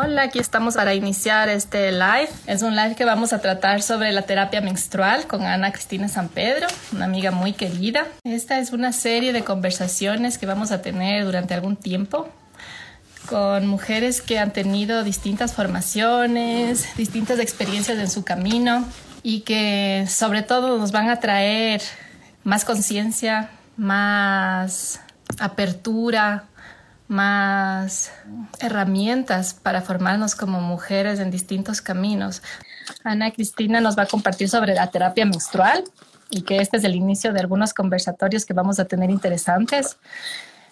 Hola, aquí estamos para iniciar este live. Es un live que vamos a tratar sobre la terapia menstrual con Ana Cristina San Pedro, una amiga muy querida. Esta es una serie de conversaciones que vamos a tener durante algún tiempo con mujeres que han tenido distintas formaciones, distintas experiencias en su camino y que sobre todo nos van a traer más conciencia, más apertura, más herramientas para formarnos como mujeres en distintos caminos. Ana Cristina nos va a compartir sobre la terapia menstrual y que este es el inicio de algunos conversatorios que vamos a tener interesantes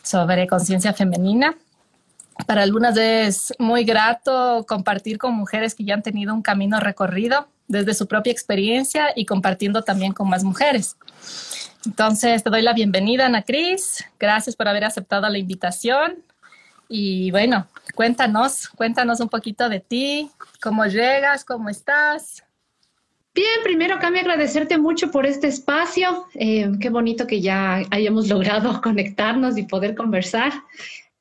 sobre conciencia femenina. Para algunas es muy grato compartir con mujeres que ya han tenido un camino recorrido desde su propia experiencia y compartiendo también con más mujeres. Entonces, te doy la bienvenida, Ana Cris. Gracias por haber aceptado la invitación. Y bueno, cuéntanos, cuéntanos un poquito de ti, cómo llegas, cómo estás. Bien, primero, Cami, agradecerte mucho por este espacio. Eh, qué bonito que ya hayamos logrado conectarnos y poder conversar.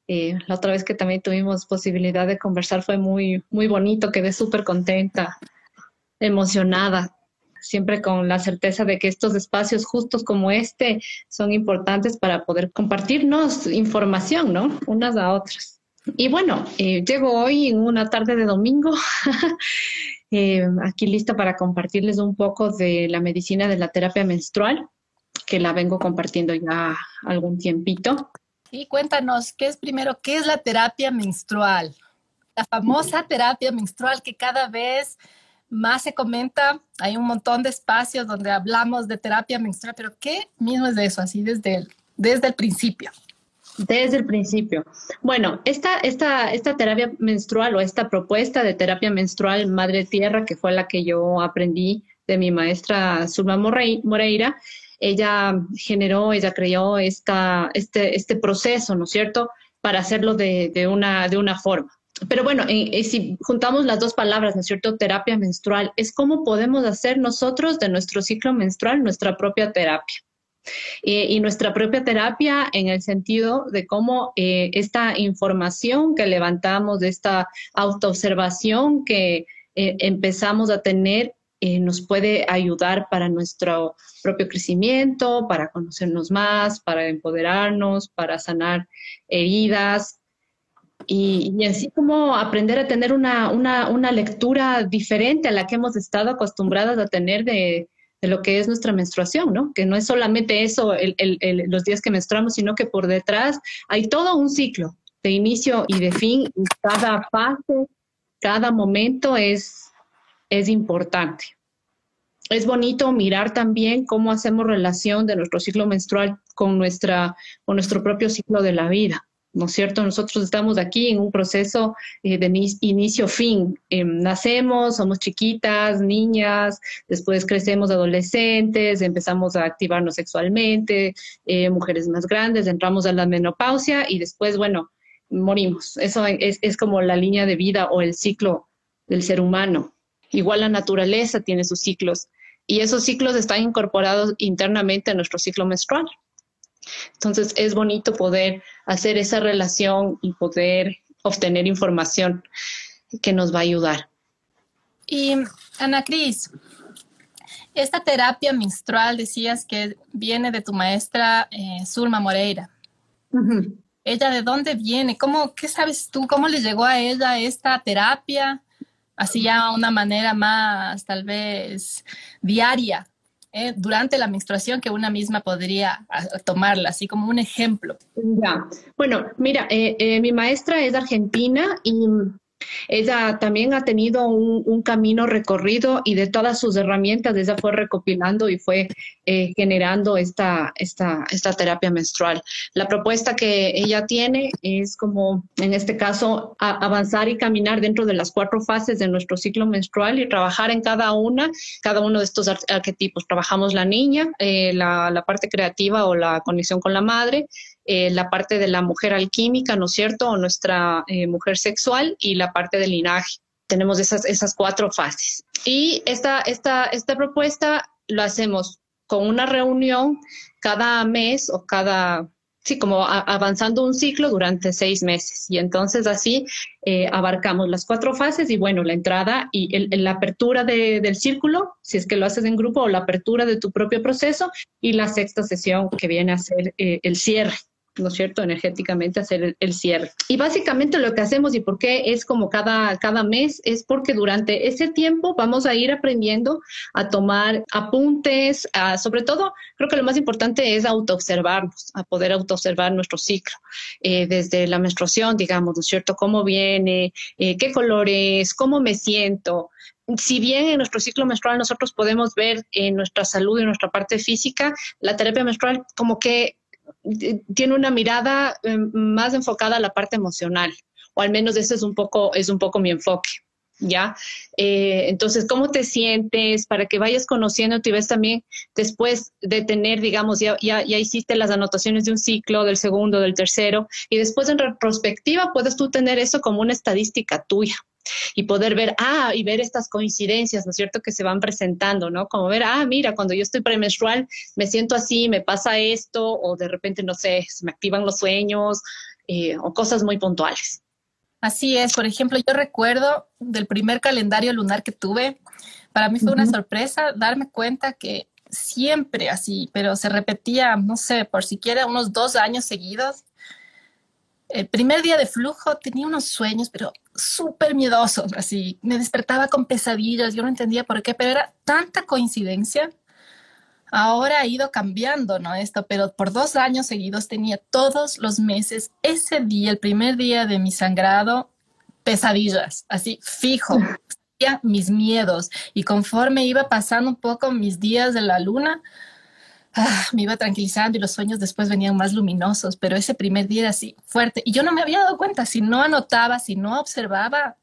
Eh, la otra vez que también tuvimos posibilidad de conversar fue muy, muy bonito, quedé súper contenta, emocionada siempre con la certeza de que estos espacios justos como este son importantes para poder compartirnos información, ¿no? Unas a otras. Y bueno, eh, llego hoy en una tarde de domingo, eh, aquí lista para compartirles un poco de la medicina de la terapia menstrual, que la vengo compartiendo ya algún tiempito. Y cuéntanos, ¿qué es primero, qué es la terapia menstrual? La famosa terapia menstrual que cada vez más se comenta, hay un montón de espacios donde hablamos de terapia menstrual, pero ¿qué mismo es de eso, así desde el, desde el principio? Desde el principio. Bueno, esta, esta, esta terapia menstrual o esta propuesta de terapia menstrual Madre Tierra, que fue la que yo aprendí de mi maestra Zulma Moreira, ella generó, ella creó esta, este, este proceso, ¿no es cierto?, para hacerlo de, de, una, de una forma pero bueno, eh, eh, si juntamos las dos palabras, ¿no es cierto? Terapia menstrual, es cómo podemos hacer nosotros de nuestro ciclo menstrual nuestra propia terapia. Eh, y nuestra propia terapia en el sentido de cómo esta información que levantamos, de esta autoobservación que empezamos a tener, nos puede ayudar para nuestro propio crecimiento, para conocernos más, para empoderarnos, para sanar heridas, y, así como aprender a tener una, una, una, lectura diferente a la que hemos estado acostumbradas a tener de, de, lo que es nuestra menstruación, ¿no? Que no es solamente eso, los días que menstruamos, sino que por detrás hay todo un ciclo de inicio y de fin, y cada fase, cada momento es, es importante. Es bonito mirar también cómo hacemos relación de nuestro ciclo menstrual con, nuestra, con nuestro propio ciclo de la vida ¿no es cierto? Nosotros estamos aquí en un proceso eh, de inicio-fin. Em, nacemos, somos chiquitas, niñas, después crecemos adolescentes, empezamos a activarnos sexualmente, eh, mujeres más grandes, entramos a la menopausia y después, bueno, morimos. Eso es, es como la línea de vida o el ciclo del ser humano. Igual la naturaleza tiene sus ciclos y esos ciclos están incorporados internamente a nuestro ciclo menstrual. Entonces es bonito poder hacer esa relación y poder obtener información que nos va a ayudar. Y Ana Cris, esta terapia menstrual decías que viene de tu maestra eh, Zulma Moreira. ¿Ella de dónde viene? ¿Cómo, ¿Qué sabes tú? ¿Cómo le llegó a ella esta terapia? Así ya una manera más tal vez diaria eh, durante la menstruación que una misma podría tomarla, así como un ejemplo. Ya, bueno, mira, eh, eh, mi maestra es argentina y ella también ha tenido un, camino recorrido y de todas sus herramientas ella fue recopilando y fue eh, generando esta, esta, esta terapia menstrual. La propuesta que ella tiene es como, en este caso, avanzar y caminar dentro de las cuatro fases de nuestro ciclo menstrual y trabajar en cada una, cada uno de estos arquetipos. Trabajamos la niña, eh, la, la parte creativa o la conexión con la madre, eh, la parte de la mujer alquímica, ¿no es cierto? O nuestra eh, mujer sexual y la parte del linaje. Tenemos esas, esas cuatro fases. Y esta, esta, esta propuesta lo hacemos con una reunión cada mes o cada sí, como avanzando un ciclo durante seis meses. Y entonces así eh, abarcamos las cuatro fases y bueno, la entrada y la apertura del círculo, si es que lo haces en grupo, o la apertura de tu propio proceso y la sexta sesión que viene a ser eh, el cierre. ¿No es cierto?, energéticamente hacer el, cierre. Y básicamente lo que hacemos y por qué es como cada, cada mes es porque durante ese tiempo vamos a ir aprendiendo a tomar apuntes, sobre todo creo que lo más importante es autoobservarnos, a poder autoobservar nuestro ciclo, eh, desde la menstruación, digamos, ¿no es cierto?, cómo viene, eh, qué colores, cómo me siento, si bien en nuestro ciclo menstrual nosotros podemos ver en nuestra salud y nuestra parte física, la terapia menstrual como que tiene una mirada em, más enfocada a la parte emocional, o al menos ese es un poco, es un poco mi enfoque. ¿Ya? Eh, entonces, ¿cómo te sientes? Para que vayas conociendo, y ves también después de tener, digamos, ya, ya, ya hiciste las anotaciones de un ciclo, del segundo, del tercero, y después en retrospectiva puedes tú tener eso como una estadística tuya y poder ver, ah, y ver estas coincidencias, ¿no es cierto?, que se van presentando, ¿no? Como ver, ah, mira, cuando yo estoy premenstrual me siento así, me pasa esto, o de repente, no sé, se me activan los sueños, eh, o cosas muy puntuales. Así es, por ejemplo, yo recuerdo del primer calendario lunar que tuve, para mí fue una sorpresa darme cuenta que siempre así, pero se repetía, no sé, por siquiera unos dos años seguidos, el primer día de flujo tenía unos sueños, pero súper miedosos, así. Me despertaba con pesadillas, yo no entendía por qué, pero era tanta coincidencia. Ahora ha ido cambiando, ¿no? Esto, pero por dos años seguidos tenía todos los meses, ese día, el primer día de mi sangrado, pesadillas, así fijo, mis miedos. Y conforme iba pasando un poco mis días de la luna, Ah, me iba tranquilizando y los sueños después venían más luminosos, pero ese primer día era así fuerte y yo no me había dado cuenta, si no anotaba, si no observaba,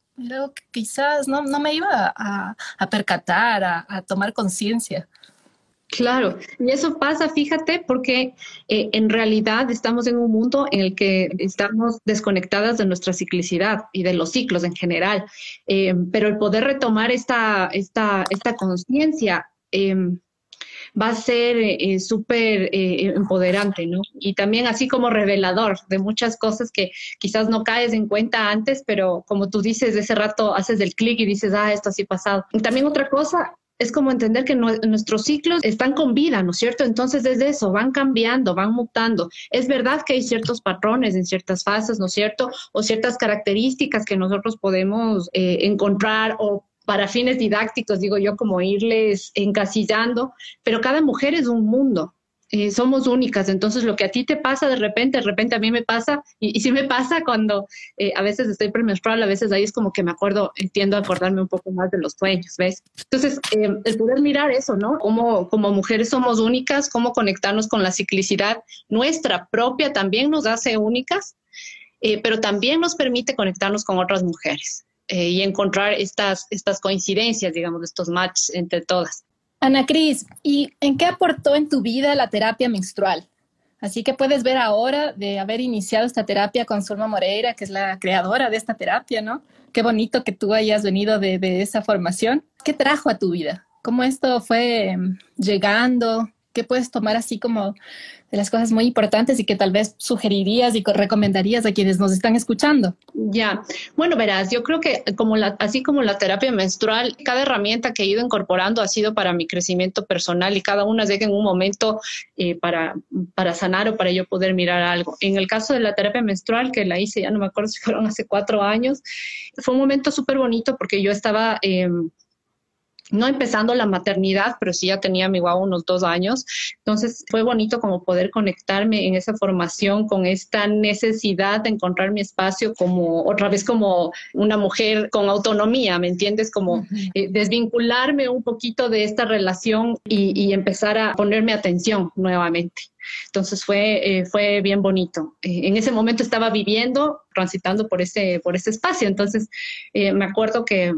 quizás no, no me iba a, percatar, a, tomar conciencia. Claro, y eso pasa, fíjate, porque eh, en realidad estamos en un mundo en el que estamos desconectadas de nuestra ciclicidad y de los ciclos en general, eh, pero el poder retomar esta, esta, esta conciencia em, va a ser eh, súper eh, empoderante, ¿no? Y también así como revelador de muchas cosas que quizás no caes en cuenta antes, pero como tú dices, de ese rato haces el clic y dices, ah, esto así pasado. Y también otra cosa, es como entender que nuestros ciclos están con vida, ¿no es cierto? Entonces, desde eso, van cambiando, van mutando. Es verdad que hay ciertos patrones en ciertas fases, ¿no es cierto? O ciertas características que nosotros podemos eh, encontrar o para fines didácticos, digo yo, como irles encasillando, pero cada mujer es un mundo. Eh, somos únicas, entonces lo que a ti te pasa de repente, de repente a mí me pasa, y, sí me pasa cuando eh, a veces estoy premenstrual, a veces ahí es como que me acuerdo, entiendo acordarme un poco más de los sueños, ¿ves? Entonces, eh, el poder mirar eso, ¿no? Como, como mujeres somos únicas, cómo conectarnos con la ciclicidad nuestra propia también nos hace únicas, pero también nos permite conectarnos con otras mujeres. Eh, y encontrar estas, estas coincidencias, digamos, estos matches entre todas. Ana Cris, ¿y en qué aportó en tu vida la terapia menstrual? Así que puedes ver ahora de haber iniciado esta terapia con Zulma Moreira, que es la creadora de esta terapia, ¿no? Qué bonito que tú hayas venido de, de esa formación. ¿Qué trajo a tu vida? ¿Cómo esto fue mm, llegando? ¿Qué puedes tomar así como de las cosas muy importantes y que tal vez sugerirías y recomendarías a quienes nos están escuchando? Ya, bueno, verás, yo creo que como la, así como la terapia menstrual, cada herramienta que he ido incorporando ha sido para mi crecimiento personal y cada una llega en un momento eh, para, para sanar o para yo poder mirar algo. En el caso de la terapia menstrual, que la hice, ya no me acuerdo si fueron hace cuatro años, fue un momento súper bonito porque yo estaba... Eh, no empezando la maternidad, pero sí ya tenía mi guau unos dos años. Entonces fue bonito como poder conectarme en esa formación con esta necesidad de encontrar mi espacio como otra vez como una mujer con autonomía, ¿me entiendes? Como eh, desvincularme un poquito de esta relación y, empezar a ponerme atención nuevamente. Entonces fue, eh, fue bien bonito. Eh, en ese momento estaba viviendo, transitando por ese, por ese espacio. Entonces me acuerdo que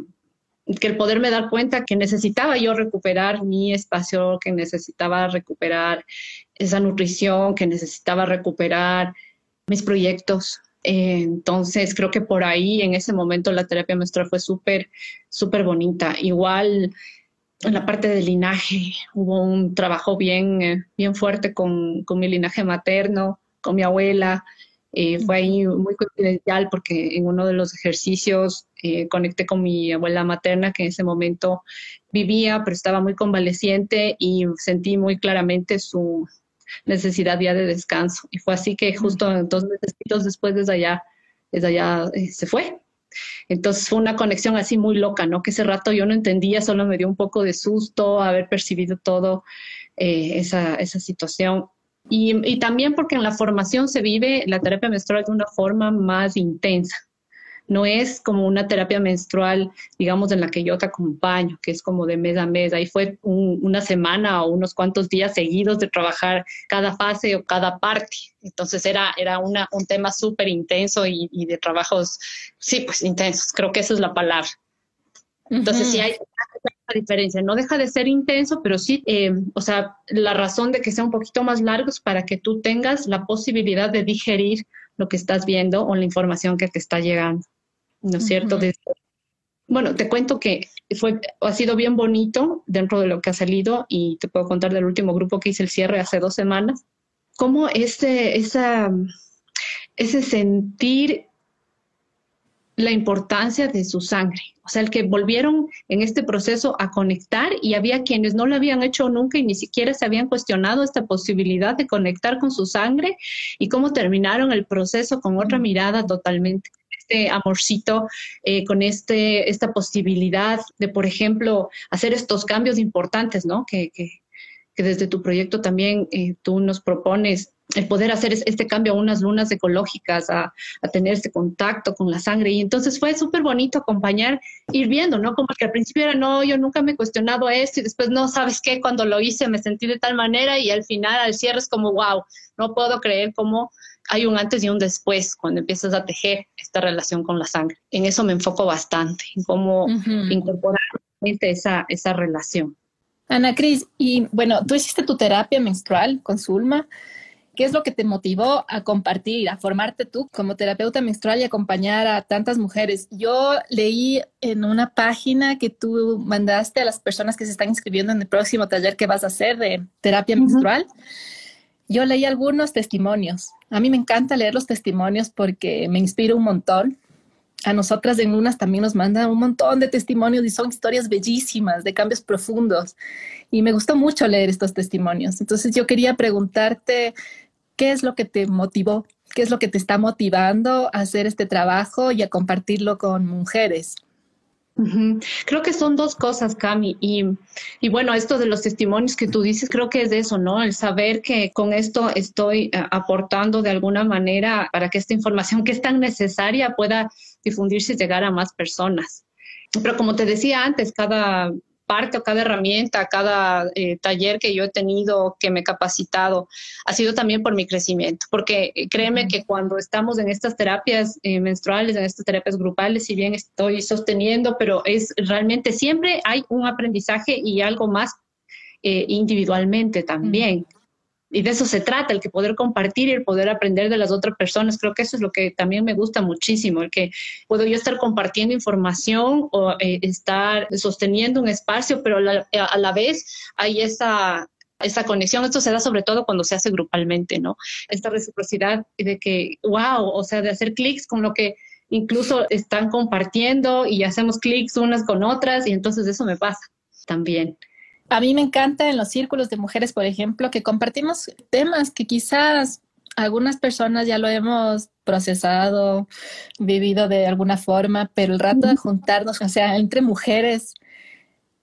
que el poderme dar cuenta que necesitaba yo recuperar mi espacio, que necesitaba recuperar esa nutrición, que necesitaba recuperar mis proyectos. Eh, entonces, creo que por ahí, en ese momento, la terapia menstrual fue súper, súper bonita. Igual, en la parte del linaje, hubo un trabajo bien, bien fuerte con, con mi linaje materno, con mi abuela. Eh, fue ahí muy confidencial porque en uno de los ejercicios eh, conecté con mi abuela materna que en ese momento vivía, pero estaba muy convaleciente y sentí muy claramente su necesidad ya de descanso. Y fue así que justo dos meses después desde allá, desde allá eh, se fue. Entonces fue una conexión así muy loca, ¿no? Que ese rato yo no entendía, solo me dio un poco de susto haber percibido todo esa, esa situación. Y, también porque en la formación se vive la terapia menstrual de una forma más intensa. No es como una terapia menstrual, digamos, en la que yo te acompaño, que es como de mes a mes. Ahí fue una semana o unos cuantos días seguidos de trabajar cada fase o cada parte. Entonces era, era un tema súper intenso y, y, de trabajos, sí, pues intensos. Creo que esa es la palabra. Entonces, sí hay una diferencia. No deja de ser intenso, pero sí, eh, o sea, la razón de que sea un poquito más largo es para que tú tengas la posibilidad de digerir lo que estás viendo o la información que te está llegando. ¿No es cierto? bueno, te cuento que fue, ha sido bien bonito dentro de lo que ha salido y te puedo contar del último grupo que hice el cierre hace dos semanas. Cómo ese, esa, ese sentir la importancia de su sangre. O sea, el que volvieron en este proceso a conectar y había quienes no lo habían hecho nunca y ni siquiera se habían cuestionado esta posibilidad de conectar con su sangre y cómo terminaron el proceso con otra mirada totalmente este amorcito, eh, con este, esta posibilidad de, por ejemplo, hacer estos cambios importantes, ¿no? Que, que, que desde tu proyecto también eh, tú nos propones el poder hacer este cambio a unas lunas ecológicas, a, tener este contacto con la sangre. Y entonces fue súper bonito acompañar, ir viendo, ¿no? Como que al principio era, no, yo nunca me he cuestionado esto y después, no, ¿sabes qué? Cuando lo hice me sentí de tal manera y al final, al cierre es como, wow, no puedo creer cómo hay un antes y un después cuando empiezas a tejer esta relación con la sangre. En eso me enfoco bastante, en cómo incorporar esa, esa relación. Ana Cris, y bueno, tú hiciste tu terapia menstrual con Zulma. ¿Qué es lo que te motivó a compartir, a formarte tú como terapeuta menstrual y acompañar a tantas mujeres? Yo leí en una página que tú mandaste a las personas que se están inscribiendo en el próximo taller que vas a hacer de terapia menstrual. Yo leí algunos testimonios. A mí me encanta leer los testimonios porque me inspira un montón. A nosotras en unas también nos mandan un montón de testimonios y son historias bellísimas, de cambios profundos. Y me gustó mucho leer estos testimonios. Entonces yo quería preguntarte, ¿Qué es lo que te motivó? ¿Qué es lo que te está motivando a hacer este trabajo y a compartirlo con mujeres? Creo que son dos cosas, Cami. Y, y, bueno, esto de los testimonios que tú dices, creo que es de eso, ¿no? El saber que con esto estoy eh, aportando de alguna manera para que esta información que es tan necesaria pueda difundirse y llegar a más personas. Pero como te decía antes, cada parte o cada herramienta, cada eh, taller que yo he tenido, que me he capacitado, ha sido también por mi crecimiento, porque eh, créeme que cuando estamos en estas terapias eh, menstruales, en estas terapias grupales, si bien estoy sosteniendo, pero es realmente siempre hay un aprendizaje y algo más individualmente también y de eso se trata, el que poder compartir y el poder aprender de las otras personas. Creo que eso es lo que también me gusta muchísimo, el que puedo yo estar compartiendo información o eh, estar sosteniendo un espacio, pero a la vez hay esa, esa conexión. Esto se da sobre todo cuando se hace grupalmente, ¿no? Esta reciprocidad de que, wow, o sea, de hacer clics con lo que incluso están compartiendo y hacemos clics unas con otras y entonces eso me pasa también. A mí me encanta en los círculos de mujeres, por ejemplo, que compartimos temas que quizás algunas personas ya lo hemos procesado, vivido de alguna forma, pero el rato de juntarnos, o sea, entre mujeres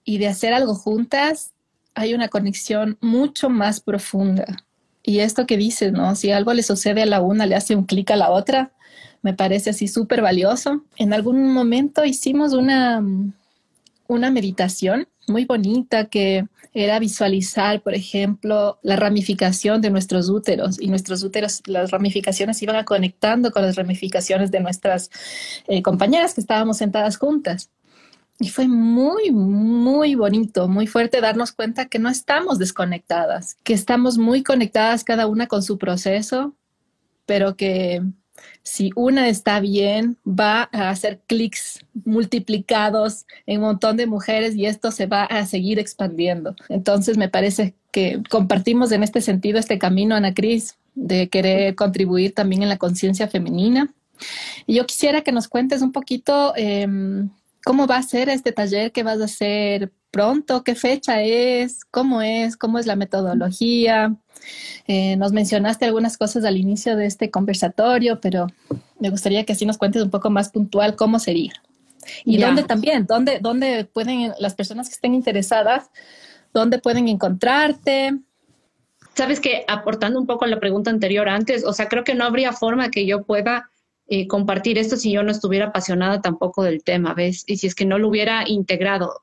y de hacer algo juntas, hay una conexión mucho más profunda. Y esto que dices, ¿no? Si algo le sucede a la una, le hace un clic a la otra, me parece así súper valioso. En algún momento hicimos una, una meditación muy bonita que era visualizar, por ejemplo, la ramificación de nuestros úteros y nuestros úteros, las ramificaciones iban conectando con las ramificaciones de nuestras eh, compañeras que estábamos sentadas juntas. Y fue muy, muy bonito, muy fuerte darnos cuenta que no estamos desconectadas, que estamos muy conectadas cada una con su proceso, pero que si una está bien, va a hacer clics multiplicados en un montón de mujeres y esto se va a seguir expandiendo. Entonces me parece que compartimos en este sentido este camino, Ana Cris, de querer contribuir también en la conciencia femenina. Yo quisiera que nos cuentes un poquito em, cómo va a ser este taller que vas a hacer pronto, qué fecha es, cómo es, cómo es la metodología. Eh, nos mencionaste algunas cosas al inicio de este conversatorio, pero me gustaría que así nos cuentes un poco más puntual cómo sería. Y dónde también, dónde, dónde pueden las personas que estén interesadas, dónde pueden encontrarte. Sabes que aportando un poco a la pregunta anterior antes, o sea, creo que no habría forma que yo pueda eh, compartir esto si yo no estuviera apasionada tampoco del tema, ¿ves? Y si es que no lo hubiera integrado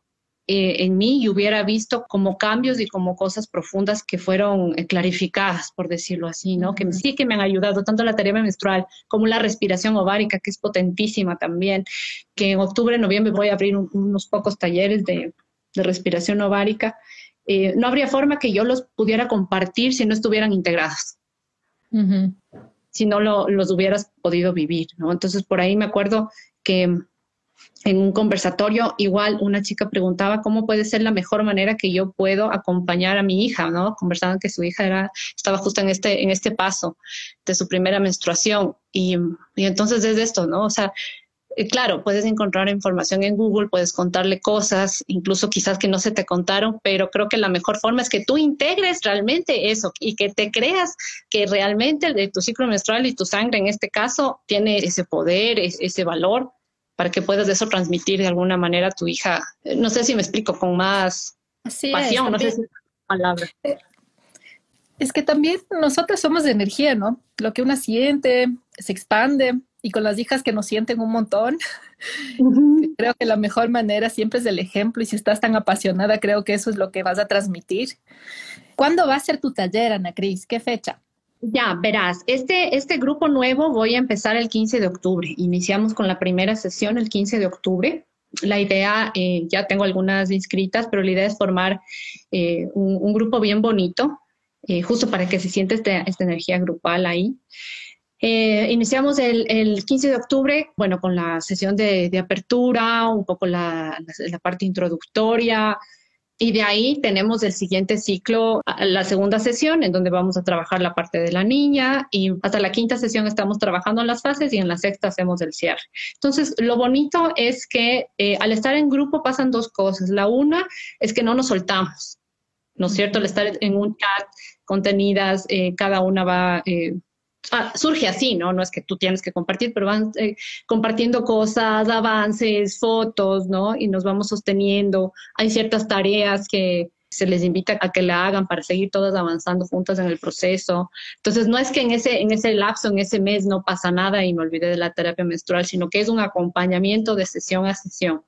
eh, en mí y hubiera visto como cambios y como cosas profundas que fueron eh, clarificadas, por decirlo así, ¿no? Que sí que me han ayudado, tanto la tarea menstrual como la respiración ovárica, que es potentísima también, que en octubre, noviembre voy a abrir unos pocos talleres de, respiración ovárica. no habría forma que yo los pudiera compartir si no estuvieran integrados si no lo, los hubieras podido vivir, ¿no? Entonces, por ahí me acuerdo que en un conversatorio, igual una chica preguntaba cómo puede ser la mejor manera que yo puedo acompañar a mi hija, ¿no? Conversaban que su hija estaba justo en este, en este paso de su primera menstruación. Y, y entonces es esto, ¿no? O sea, eh, claro, puedes encontrar información en Google, puedes contarle cosas, incluso quizás que no se te contaron, pero creo que la mejor forma es que tú integres realmente eso y que te creas que realmente de tu ciclo menstrual y tu sangre en este caso tiene ese poder, ese valor para que puedas eso transmitir de alguna manera a tu hija. Eh, no sé si me explico con más pasión, no sé si palabra. Eh, es que también nosotros somos de energía, ¿no? Lo que una siente se expande y con las hijas que nos sienten un montón. Creo que la mejor manera siempre es el ejemplo y si estás tan apasionada, creo que eso es lo que vas a transmitir. ¿Cuándo va a ser tu taller, Ana Cris? ¿Qué fecha? Ya, verás, este, este grupo nuevo voy a empezar el 15 de octubre. Iniciamos con la primera sesión el 15 de octubre. La idea, eh, ya tengo algunas inscritas, pero la idea es formar eh, un, grupo bien bonito, eh, justo para que se siente este, esta energía grupal ahí. Eh, iniciamos el, el, 15 de octubre, bueno, con la sesión de, de apertura, un poco la, la, parte introductoria, y de ahí tenemos el siguiente ciclo, la segunda sesión, en donde vamos a trabajar la parte de la niña, y hasta la quinta sesión estamos trabajando en las fases y en la sexta hacemos el cierre. Entonces, lo bonito es que eh, al estar en grupo pasan dos cosas. La una es que no nos soltamos, ¿no es cierto? Al estar en un chat contenidas, eh, cada una va Ah, surge así, ¿no? No es que tú tienes que compartir, pero van eh, compartiendo cosas, avances, fotos, ¿no? Y nos vamos sosteniendo. Hay ciertas tareas que se les invita a que la hagan para seguir todas avanzando juntas en el proceso. Entonces, no es que en ese, en ese lapso, en ese mes no pasa nada y me olvidé de la terapia menstrual, sino que es un acompañamiento de sesión a sesión.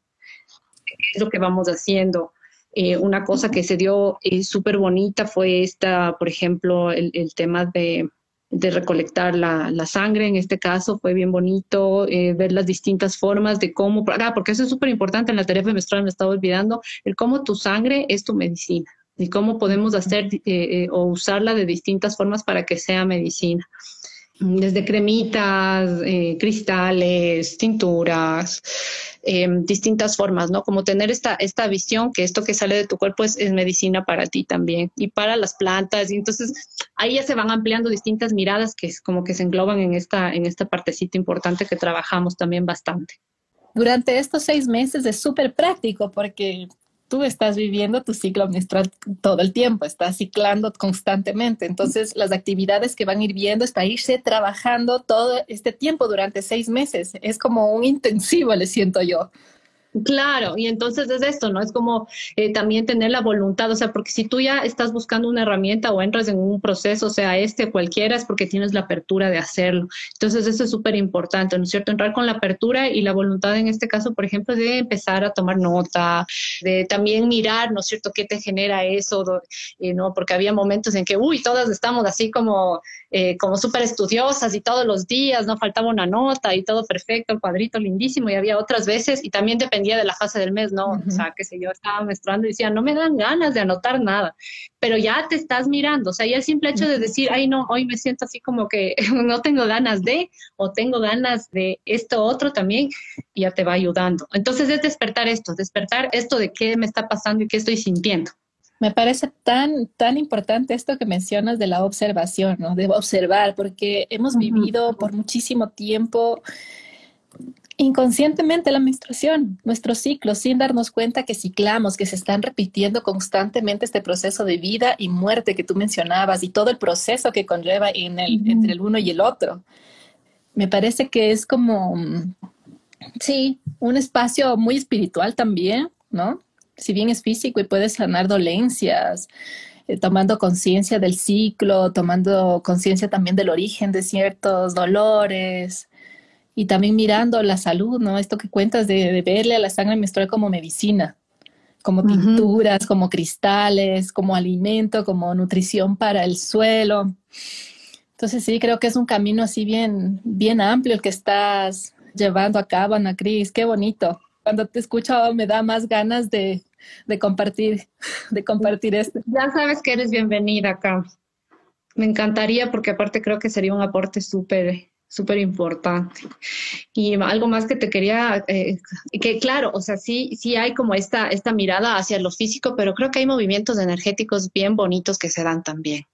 Es lo que vamos haciendo. Eh, una cosa que se dio eh, súper bonita fue esta, por ejemplo, el tema de de recolectar la, la, sangre, en este caso fue bien bonito eh, ver las distintas formas de cómo, ah, porque eso es súper importante en la terapia menstrual, me estaba olvidando, el cómo tu sangre es tu medicina y cómo podemos hacer eh, eh, o usarla de distintas formas para que sea medicina desde cremitas, eh, cristales, tinturas, eh, distintas formas, ¿no? Como tener esta, esta visión que esto que sale de tu cuerpo es, medicina para ti también y para las plantas. Y entonces ahí ya se van ampliando distintas miradas que es como que se engloban en esta, en esta partecita importante que trabajamos también bastante. Durante estos seis meses es súper práctico porque tú estás viviendo tu ciclo menstrual todo el tiempo, estás ciclando constantemente. Entonces, las actividades que van a ir viendo es para irse trabajando todo este tiempo durante seis meses. Es como un intensivo, le siento yo. Claro, y entonces es esto, ¿no? Es como eh, también tener la voluntad, o sea, porque si tú ya estás buscando una herramienta o entras en un proceso, sea este cualquiera, es porque tienes la apertura de hacerlo. Entonces eso es súper importante, ¿no es cierto? Entrar con la apertura y la voluntad en este caso, por ejemplo, de empezar a tomar nota, de también mirar, ¿no es cierto?, qué te genera eso, eh, ¿no? Porque había momentos en que, uy, todas estamos así como eh, como súper estudiosas y todos los días, no faltaba una nota y todo perfecto, el cuadrito lindísimo y había otras veces y también dependía de la fase del mes, ¿no? O sea, que sé yo, estaba menstruando y decía, no me dan ganas de anotar nada, pero ya te estás mirando, o sea, ya el simple hecho de decir, ay, no, hoy me siento así como que no tengo ganas de o tengo ganas de esto otro también, ya te va ayudando. Entonces es despertar esto, despertar esto de qué me está pasando y qué estoy sintiendo. Me parece tan, tan importante esto que mencionas de la observación, ¿no? De observar, porque hemos vivido por muchísimo tiempo inconscientemente la menstruación, nuestro ciclo, sin darnos cuenta que ciclamos, que se están repitiendo constantemente este proceso de vida y muerte que tú mencionabas y todo el proceso que conlleva en el, entre el uno y el otro. Me parece que es como, sí, un espacio muy espiritual también, ¿no? Si bien es físico y puede sanar dolencias, eh, tomando conciencia del ciclo, tomando conciencia también del origen de ciertos dolores, y también mirando la salud, ¿no? Esto que cuentas de, verle a la sangre menstrual como medicina, como tinturas, como cristales, como alimento, como nutrición para el suelo. Entonces sí, creo que es un camino así bien, bien amplio el que estás llevando a cabo, Ana Cris. Qué bonito. Cuando te escucho me da más ganas de, de compartir, de compartir esto. Ya sabes que eres bienvenida acá. Me encantaría porque aparte creo que sería un aporte súper súper importante. Y algo más que te quería, eh, que claro, o sea, sí, sí hay como esta, esta mirada hacia lo físico, pero creo que hay movimientos energéticos bien bonitos que se dan también.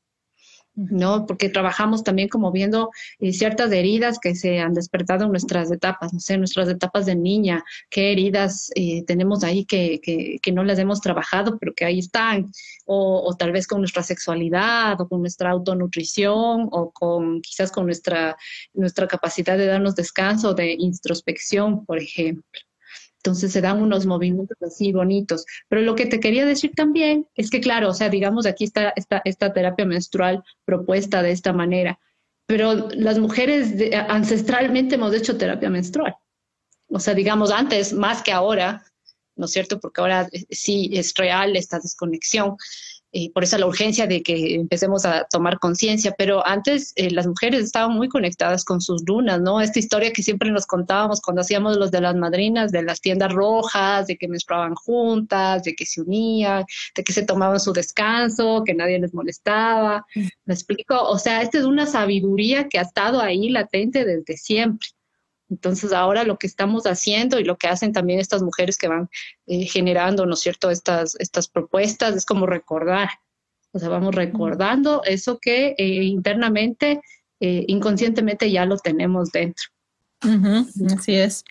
¿No? Porque trabajamos también como viendo eh, ciertas heridas que se han despertado en nuestras etapas, no sé, nuestras etapas de niña, qué heridas eh, tenemos ahí que, que, que, no las hemos trabajado, pero que ahí están, o, o, tal vez con nuestra sexualidad, o con nuestra autonutrición, o con quizás con nuestra, nuestra capacidad de darnos descanso, de introspección, por ejemplo. Entonces se dan unos movimientos así bonitos. Pero lo que te quería decir también es que, claro, o sea, digamos, aquí está esta, esta terapia menstrual propuesta de esta manera, pero las mujeres ancestralmente hemos hecho terapia menstrual. O sea, digamos, antes, más que ahora, ¿no es cierto? Porque ahora eh, sí es real esta desconexión por eso la urgencia de que empecemos a tomar conciencia, pero antes eh, las mujeres estaban muy conectadas con sus lunas, ¿no? Esta historia que siempre nos contábamos cuando hacíamos los de las madrinas, de las tiendas rojas, de que menstruaban juntas, de que se unían, de que se tomaban su descanso, que nadie les molestaba. Mm. ¿Me explico? O sea, esta es una sabiduría que ha estado ahí latente desde siempre. Entonces ahora lo que estamos haciendo y lo que hacen también estas mujeres que van eh, generando, ¿no es cierto?, estas, estas propuestas es como recordar, o sea, vamos recordando eso que eh, internamente, eh, inconscientemente ya lo tenemos dentro. así es.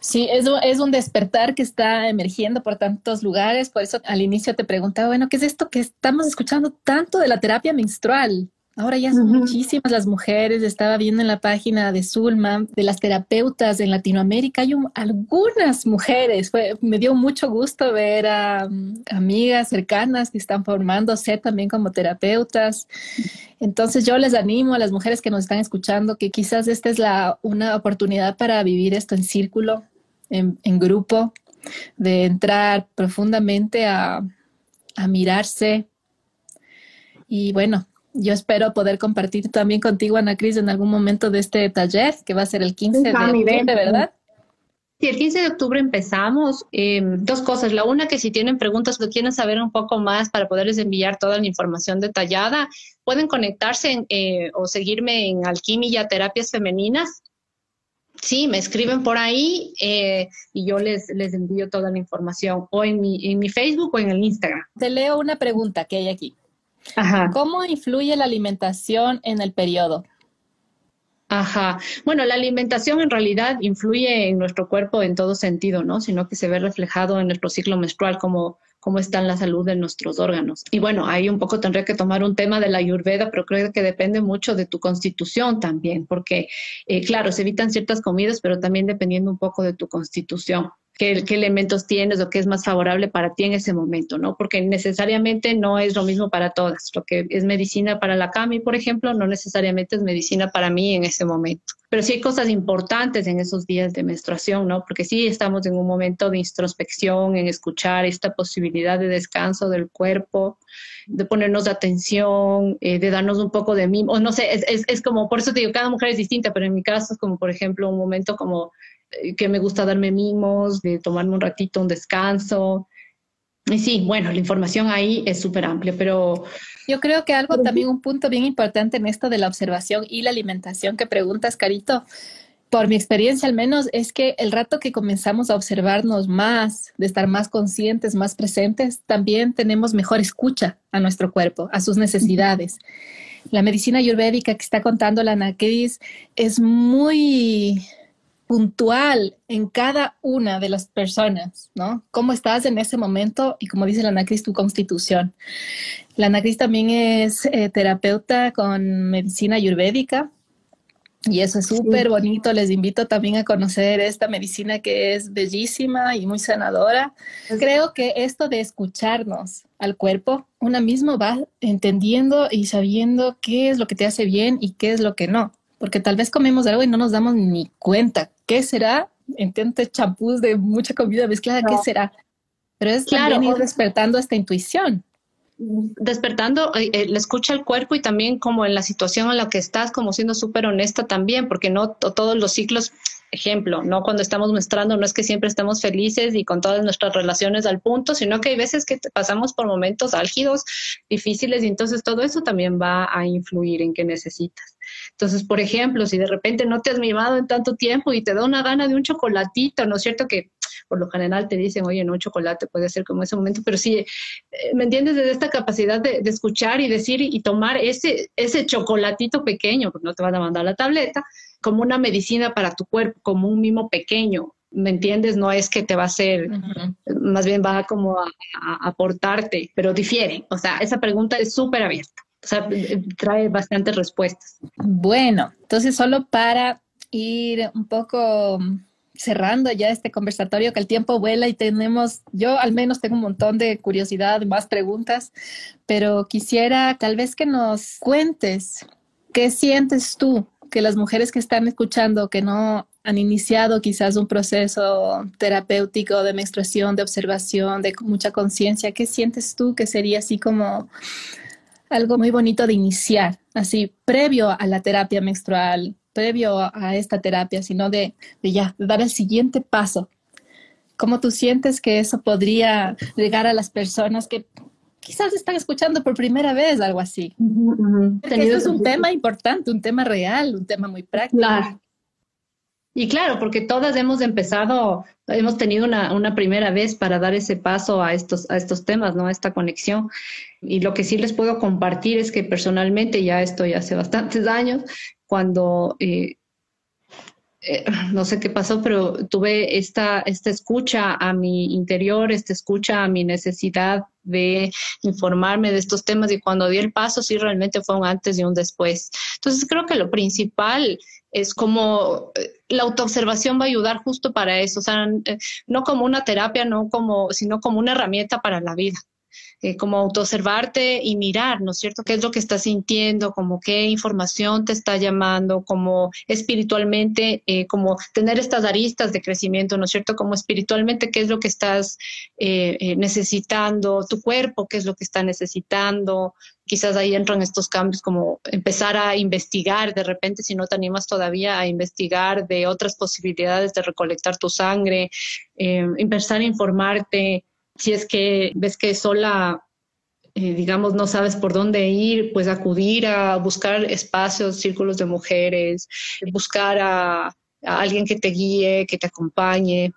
Sí, es, es un despertar que está emergiendo por tantos lugares. Por eso al inicio te preguntaba, bueno, ¿qué es esto que estamos escuchando tanto de la terapia menstrual? Ahora ya son muchísimas las mujeres. Estaba viendo en la página de Zulma de las terapeutas en Latinoamérica. Hay algunas mujeres. me dio mucho gusto ver a amigas cercanas que están formándose también como terapeutas. Entonces yo les animo a las mujeres que nos están escuchando que quizás esta es la, una oportunidad para vivir esto en círculo, en, grupo, de entrar profundamente a, a mirarse. Y bueno, yo espero poder compartir también contigo, Ana Cris, en algún momento de este taller, que va a ser el 15 de octubre, ¿verdad? Sí, el 15 de octubre empezamos. Em, dos cosas. La una, que si tienen preguntas o quieren saber un poco más para poderles enviar toda la información detallada, pueden conectarse eh, o seguirme en Alquimia Terapias Femeninas. Sí, me escriben por ahí eh, y yo les, les envío toda la información o en mi, en mi Facebook o en el Instagram. Te leo una pregunta que hay aquí. ¿Cómo influye la alimentación en el periodo? Ajá. Bueno, la alimentación en realidad influye en nuestro cuerpo en todo sentido, ¿no? Sino que se ve reflejado en nuestro ciclo menstrual, como cómo está la salud de nuestros órganos. Y bueno, ahí un poco tendría que tomar un tema de la ayurveda, pero creo que depende mucho de tu constitución también, porque, eh, claro, se evitan ciertas comidas, pero también dependiendo un poco de tu constitución qué, elementos tienes o qué es más favorable para ti en ese momento, ¿no? Porque necesariamente no es lo mismo para todas. Lo que es medicina para la CAMI, por ejemplo, no necesariamente es medicina para mí en ese momento. Pero sí hay cosas importantes en esos días de menstruación, ¿no? Porque sí estamos en un momento de introspección, en escuchar esta posibilidad de descanso del cuerpo, de ponernos atención, eh, de darnos un poco de mimo. No sé, es, como, por eso te digo, cada mujer es distinta, pero en mi caso es como, por ejemplo, un momento como que me gusta darme mimos, de tomarme un ratito, un descanso. Y sí, bueno, la información ahí es súper amplia, pero... Yo creo que algo también, un punto bien importante en esto de la observación y la alimentación que preguntas, Carito, por mi experiencia al menos, es que el rato que comenzamos a observarnos más, de estar más conscientes, más presentes, también tenemos mejor escucha a nuestro cuerpo, a sus necesidades. La medicina ayurvédica que está contando la Anacris es muy puntual en cada una de las personas, ¿no? Cómo estás en ese momento y como dice la Anacris, tu constitución. La Anacris también es eh, terapeuta con medicina ayurvédica y eso es súper bonito. Les invito también a conocer esta medicina que es bellísima y muy sanadora. Creo que esto de escucharnos al cuerpo, una misma va entendiendo y sabiendo qué es lo que te hace bien y qué es lo que no. Porque tal vez comemos algo y no nos damos ni cuenta. ¿Qué será? Entiende champús de mucha comida mezclada, ¿qué será? Pero es claro, también ir despertando esta intuición despertando eh, eh, le escucha al cuerpo y también como en la situación en la que estás, como siendo súper honesta también, porque no todos los ciclos, ejemplo, no cuando estamos mostrando, no es que siempre estemos felices y con todas nuestras relaciones al punto, sino que hay veces que pasamos por momentos álgidos, difíciles y entonces todo eso también va a influir en qué necesitas. Entonces, por ejemplo, si de repente no te has mimado en tanto tiempo y te da una gana de un chocolatito, ¿no es cierto? Que por lo general te dicen, oye, no, chocolate puede ser como ese momento, pero sí, eh, ¿me entiendes? Desde esta capacidad de, escuchar y decir y tomar ese, ese chocolatito pequeño, porque no te van a mandar la tableta, como una medicina para tu cuerpo, como un mimo pequeño, ¿me entiendes? No es que te va a hacer, más bien va como a, aportarte, pero difiere. O sea, esa pregunta es súper abierta. O sea, trae bastantes respuestas. Bueno, entonces solo para ir un poco cerrando ya este conversatorio, que el tiempo vuela y tenemos, yo al menos tengo un montón de curiosidad, más preguntas, pero quisiera tal vez que nos cuentes qué sientes tú, que las mujeres que están escuchando, que no han iniciado quizás un proceso terapéutico de menstruación, de observación, de mucha conciencia, ¿qué sientes tú que sería así como algo muy bonito de iniciar, así previo a la terapia menstrual, previo a, esta terapia, sino de, ya, dar el siguiente paso. ¿Cómo tú sientes que eso podría llegar a las personas que quizás están escuchando por primera vez, algo así? Eso es un tema importante, un tema real, un tema muy práctico. Y claro, porque todas hemos empezado, hemos tenido una, una, primera vez para dar ese paso a estos, a estos temas, ¿no? A esta conexión. Y lo que sí les puedo compartir es que personalmente, ya estoy hace bastantes años, cuando eh, eh, no sé qué pasó, pero tuve esta, esta escucha a mi interior, esta escucha a mi necesidad de informarme de estos temas y cuando di el paso sí realmente fue un antes y un después. Entonces creo que lo principal es como eh, la autoobservación va a ayudar justo para eso, o sea, no como una terapia, no como, sino como una herramienta para la vida. Eh, como autoobservarte y mirar, ¿no es cierto? ¿Qué es lo que estás sintiendo? Como qué información te está llamando, como espiritualmente, eh, como tener estas aristas de crecimiento, ¿no es cierto? Como espiritualmente, ¿qué es lo que estás eh, necesitando? Tu cuerpo, ¿qué es lo que está necesitando? Quizás ahí entran estos cambios como empezar a investigar de repente, si no te animas todavía a investigar de otras posibilidades de recolectar tu sangre, empezar a informarte si es que ves que sola, eh, digamos, no sabes por dónde ir, pues acudir a buscar espacios, círculos de mujeres, buscar a alguien que te guíe, que te acompañe.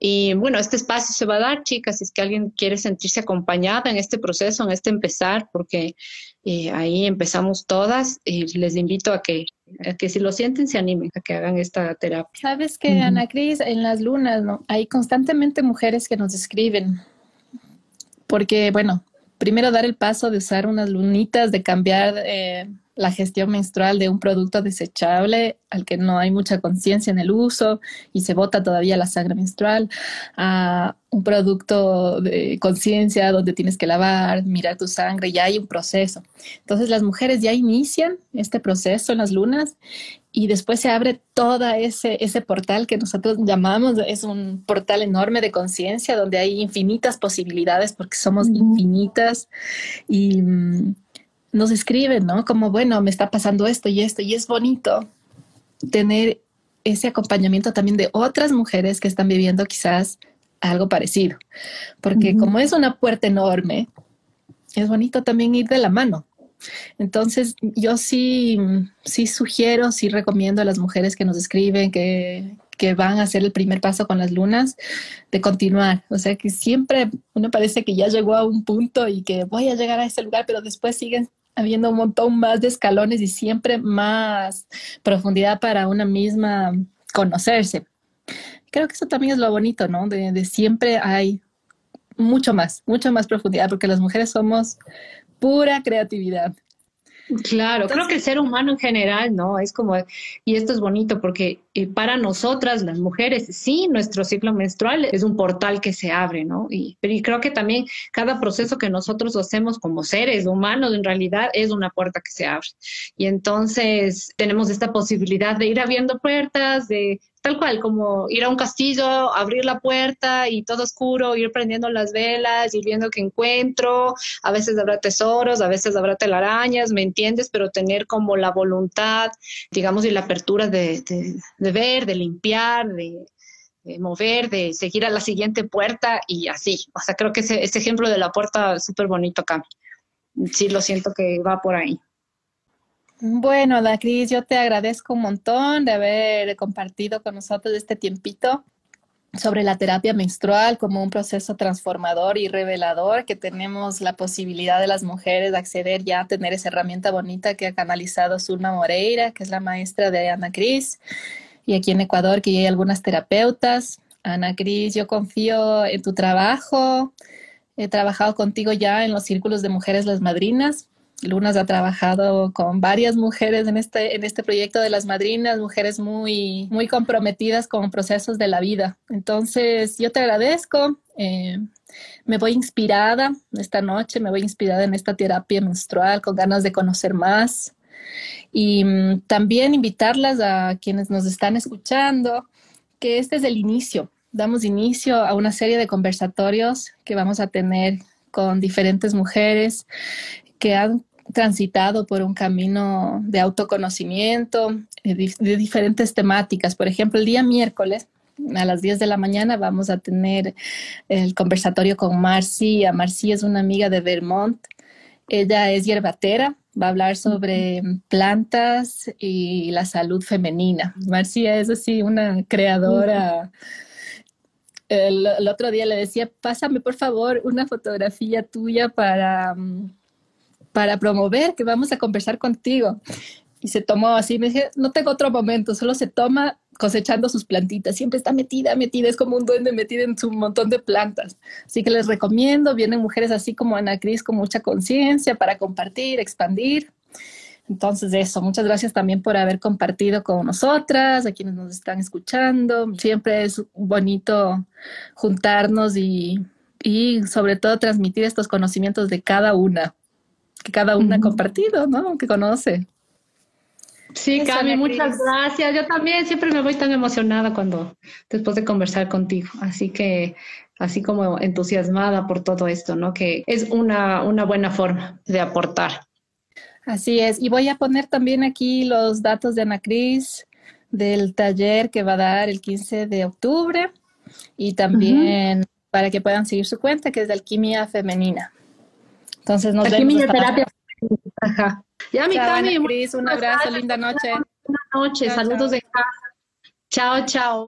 Y bueno, este espacio se va a dar, chicas, si es que alguien quiere sentirse acompañada en este proceso, en este empezar, porque eh, ahí empezamos todas y les invito a que, que si lo sienten se animen a que hagan esta terapia. Sabes que, Ana Cris, en las lunas, ¿no? Hay constantemente mujeres que nos escriben, porque bueno, primero dar el paso de usar unas lunitas, de cambiar... Eh, la gestión menstrual de un producto desechable al que no hay mucha conciencia en el uso y se bota todavía la sangre menstrual, a un producto de conciencia donde tienes que lavar, mirar tu sangre, ya hay un proceso. Entonces las mujeres ya inician este proceso en las lunas y después se abre todo ese, ese portal que nosotros llamamos, es un portal enorme de conciencia donde hay infinitas posibilidades porque somos infinitas y mm, nos escriben, ¿no? Como, bueno, me está pasando esto y esto, y es bonito tener ese acompañamiento también de otras mujeres que están viviendo quizás algo parecido, porque como es una puerta enorme, es bonito también ir de la mano, Entonces, yo sí, sí sugiero, sí recomiendo a las mujeres que nos escriben, que, que van a hacer el primer paso con las lunas, de continuar. O sea, que siempre uno parece que ya llegó a un punto y que voy a llegar a ese lugar, pero después siguen habiendo un montón más de escalones y siempre más profundidad para una misma conocerse. Creo que eso también es lo bonito, ¿no? De, de siempre hay mucho más, mucho más profundidad, porque las mujeres somos pura creatividad. Claro, creo que el ser humano en general, ¿no? Es como, y esto es bonito porque eh, para nosotras, las mujeres, sí, nuestro ciclo menstrual es un portal que se abre, ¿no? Y, pero y creo que también cada proceso que nosotros hacemos como seres humanos, en realidad es una puerta que se abre. Y entonces tenemos esta posibilidad de ir abriendo puertas, de tal cual, como ir a un castillo, abrir la puerta y todo oscuro, ir prendiendo las velas, ir viendo qué encuentro, a veces habrá tesoros, a veces habrá telarañas, ¿me entiendes? Pero tener como la voluntad, digamos, y la apertura de, de, ver, de limpiar, de, mover, de seguir a la siguiente puerta y así. O sea, creo que ese, ese ejemplo de la puerta es súper bonito acá. Sí, lo siento que va por ahí. Bueno, Da Cris, yo te agradezco un montón de haber compartido con nosotros este tiempito sobre la terapia menstrual como un proceso transformador y revelador que tenemos la posibilidad de las mujeres de acceder ya a tener esa herramienta bonita que ha canalizado Zulma Moreira, que es la maestra de Ana Cris, y aquí en Ecuador que hay algunas terapeutas. Ana Cris, yo confío en tu trabajo. He trabajado contigo ya en los círculos de mujeres las madrinas Lunas ha trabajado con varias mujeres en este, en este proyecto de las madrinas, mujeres muy, muy comprometidas con procesos de la vida. Entonces, yo te agradezco. Eh, me voy inspirada esta noche, me voy inspirada en esta terapia menstrual, con ganas de conocer más. Y mm, también invitarlas a quienes nos están escuchando, que este es el inicio. Damos inicio a una serie de conversatorios que vamos a tener con diferentes mujeres que han transitado por un camino de autoconocimiento, eh, de, diferentes temáticas. Por ejemplo, el día miércoles a las 10 de la mañana vamos a tener el conversatorio con Marcia. Marcia es una amiga de Vermont. Ella es hierbatera, va a hablar sobre plantas y la salud femenina. Marcia es así una creadora. El, el, otro día le decía, pásame por favor una fotografía tuya para, mm, para promover que vamos a conversar contigo. Y se tomó así, me dije, no tengo otro momento, solo se toma cosechando sus plantitas, siempre está metida, metida, es como un duende metido en su montón de plantas. Así que les recomiendo, vienen mujeres así como Ana Cris con mucha conciencia para compartir, expandir. Entonces eso, muchas gracias también por haber compartido con nosotras, a quienes nos están escuchando. Siempre es bonito juntarnos y, y sobre todo transmitir estos conocimientos de cada una que cada una ha compartido, ¿no? Que conoce. Sí, Cami, muchas gracias. Yo también siempre me voy tan emocionada cuando después de conversar contigo. Así que, así como entusiasmada por todo esto, ¿no? Que es una, una buena forma de aportar. Así es. Y voy a poner también aquí los datos de Ana Cris del taller que va a dar el 15 de octubre y también para que puedan seguir su cuenta, que es de Alquimia Femenina. Entonces nos Aquí vemos. terapia. Ajá. Ya, mi Cami. un abrazo, linda noche. Buenas noches, saludos de casa. Chao, chao.